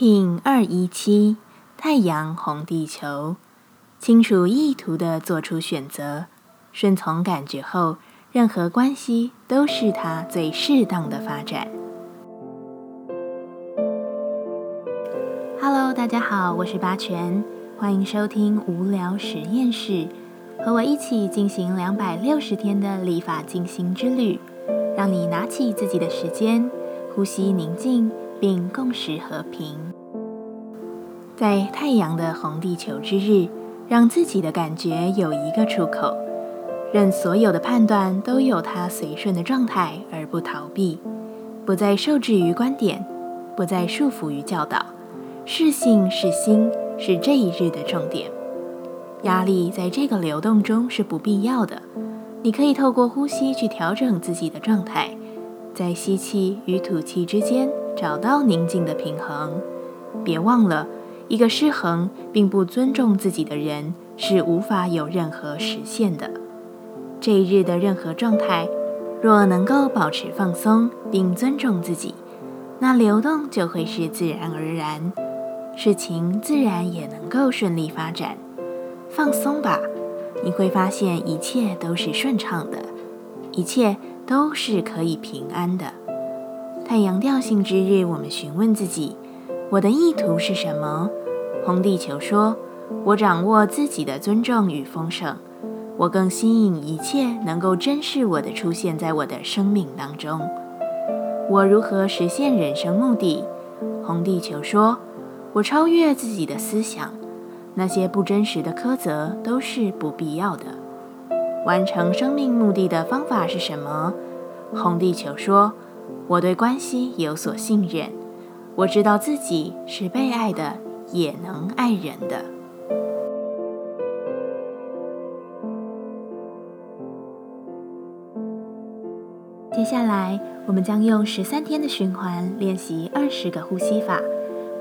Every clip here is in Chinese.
King 二一七太阳红地球，清楚意图的做出选择，顺从感觉后，任何关系都是它最适当的发展。Hello，大家好，我是八全，欢迎收听无聊实验室，和我一起进行两百六十天的立法进行之旅，让你拿起自己的时间，呼吸宁静。并共识和平，在太阳的红地球之日，让自己的感觉有一个出口，任所有的判断都有它随顺的状态，而不逃避，不再受制于观点，不再束缚于教导。是性是心，是这一日的重点。压力在这个流动中是不必要的，你可以透过呼吸去调整自己的状态，在吸气与吐气之间。找到宁静的平衡，别忘了，一个失衡并不尊重自己的人是无法有任何实现的。这一日的任何状态，若能够保持放松并尊重自己，那流动就会是自然而然，事情自然也能够顺利发展。放松吧，你会发现一切都是顺畅的，一切都是可以平安的。太阳调性之日，我们询问自己：我的意图是什么？红地球说：我掌握自己的尊重与丰盛，我更吸引一切能够珍视我的出现在我的生命当中。我如何实现人生目的？红地球说：我超越自己的思想，那些不真实的苛责都是不必要的。完成生命目的的方法是什么？红地球说。我对关系有所信任，我知道自己是被爱的，也能爱人的。接下来，我们将用十三天的循环练习二十个呼吸法。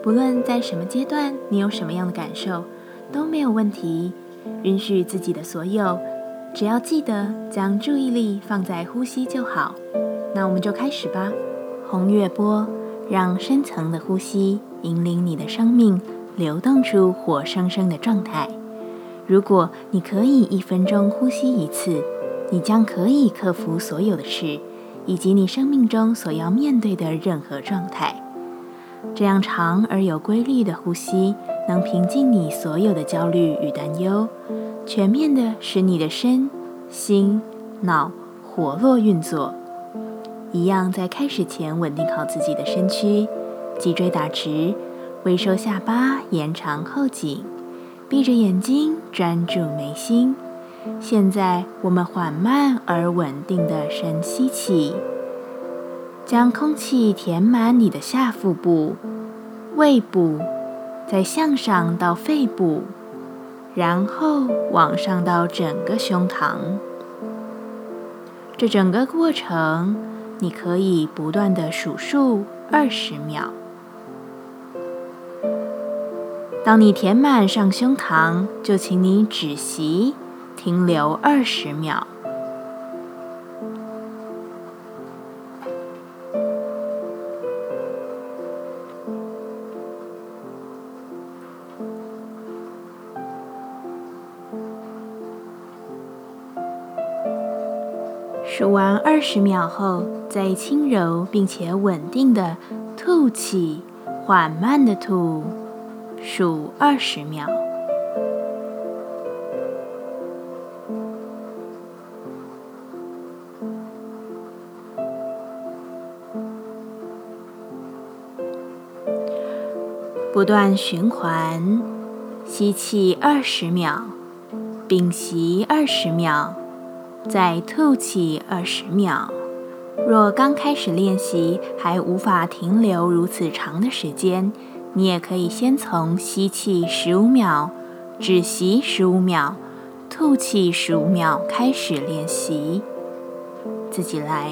不论在什么阶段，你有什么样的感受，都没有问题。允许自己的所有，只要记得将注意力放在呼吸就好。那我们就开始吧。红月波，让深层的呼吸引领你的生命流动出活生生的状态。如果你可以一分钟呼吸一次，你将可以克服所有的事，以及你生命中所要面对的任何状态。这样长而有规律的呼吸，能平静你所有的焦虑与担忧，全面的使你的身心脑活络运作。一样，在开始前稳定好自己的身躯，脊椎打直，微收下巴，延长后颈，闭着眼睛专注眉心。现在，我们缓慢而稳定的深吸气，将空气填满你的下腹部、胃部，再向上到肺部，然后往上到整个胸膛。这整个过程。你可以不断的数数二十秒。当你填满上胸膛，就请你止息，停留二十秒。数完二十秒后，再轻柔并且稳定的吐气，缓慢的吐，数二十秒。不断循环，吸气二十秒，屏息二十秒。再吐气二十秒。若刚开始练习还无法停留如此长的时间，你也可以先从吸气十五秒、止息十五秒、吐气十五秒开始练习。自己来。